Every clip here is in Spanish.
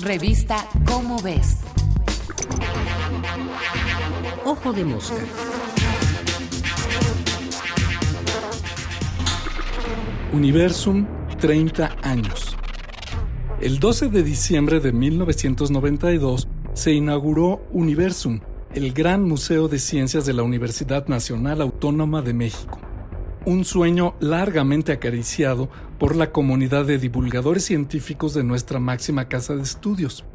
Revista Cómo Ves. Ojo de mosca. Universum 30 años. El 12 de diciembre de 1992 se inauguró Universum, el gran museo de ciencias de la Universidad Nacional Autónoma de México. Un sueño largamente acariciado por la comunidad de divulgadores científicos de nuestra máxima casa de estudios.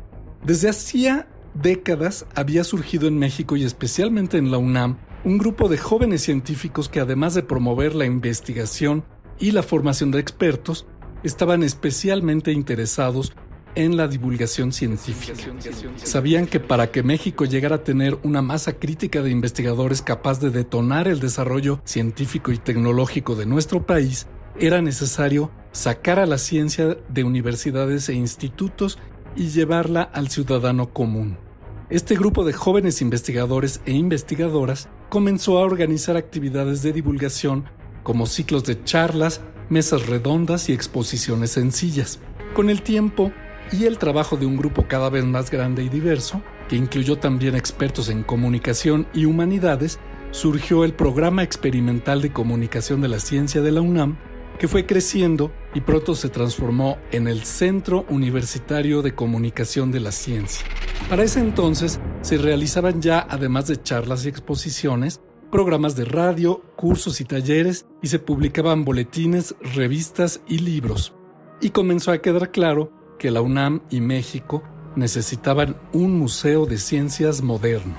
Desde hacía décadas había surgido en México y especialmente en la UNAM un grupo de jóvenes científicos que además de promover la investigación y la formación de expertos, estaban especialmente interesados en la divulgación científica. Sabían que para que México llegara a tener una masa crítica de investigadores capaz de detonar el desarrollo científico y tecnológico de nuestro país, era necesario sacar a la ciencia de universidades e institutos y llevarla al ciudadano común. Este grupo de jóvenes investigadores e investigadoras comenzó a organizar actividades de divulgación como ciclos de charlas, mesas redondas y exposiciones sencillas. Con el tiempo y el trabajo de un grupo cada vez más grande y diverso, que incluyó también expertos en comunicación y humanidades, surgió el Programa Experimental de Comunicación de la Ciencia de la UNAM, que fue creciendo y pronto se transformó en el Centro Universitario de Comunicación de la Ciencia. Para ese entonces se realizaban ya, además de charlas y exposiciones, programas de radio, cursos y talleres y se publicaban boletines, revistas y libros. Y comenzó a quedar claro que la UNAM y México necesitaban un museo de ciencias moderno.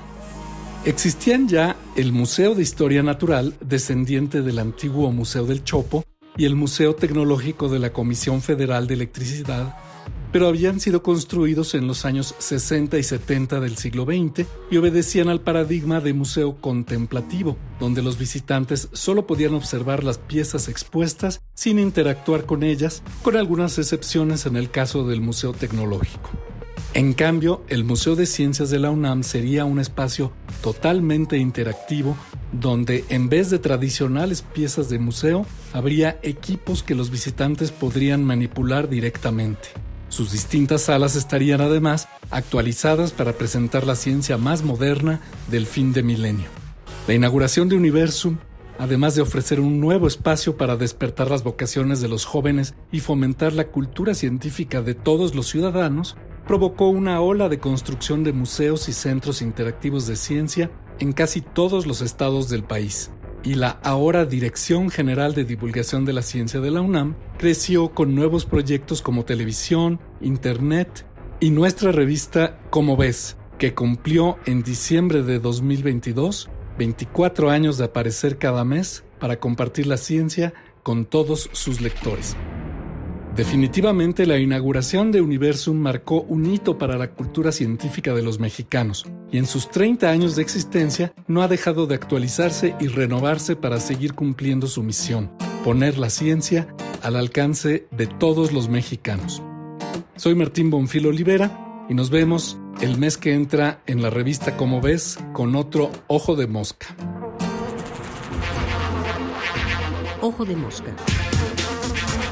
Existían ya el Museo de Historia Natural, descendiente del antiguo Museo del Chopo, y el Museo Tecnológico de la Comisión Federal de Electricidad, pero habían sido construidos en los años 60 y 70 del siglo XX y obedecían al paradigma de museo contemplativo, donde los visitantes solo podían observar las piezas expuestas sin interactuar con ellas, con algunas excepciones en el caso del Museo Tecnológico. En cambio, el Museo de Ciencias de la UNAM sería un espacio totalmente interactivo donde en vez de tradicionales piezas de museo, habría equipos que los visitantes podrían manipular directamente. Sus distintas salas estarían además actualizadas para presentar la ciencia más moderna del fin de milenio. La inauguración de Universum, además de ofrecer un nuevo espacio para despertar las vocaciones de los jóvenes y fomentar la cultura científica de todos los ciudadanos, provocó una ola de construcción de museos y centros interactivos de ciencia en casi todos los estados del país. Y la ahora Dirección General de Divulgación de la Ciencia de la UNAM creció con nuevos proyectos como televisión, internet y nuestra revista Como ves, que cumplió en diciembre de 2022 24 años de aparecer cada mes para compartir la ciencia con todos sus lectores. Definitivamente la inauguración de Universum marcó un hito para la cultura científica de los mexicanos y en sus 30 años de existencia no ha dejado de actualizarse y renovarse para seguir cumpliendo su misión, poner la ciencia al alcance de todos los mexicanos. Soy Martín Bonfil Olivera y nos vemos el mes que entra en la revista Como ves con otro Ojo de Mosca. Ojo de Mosca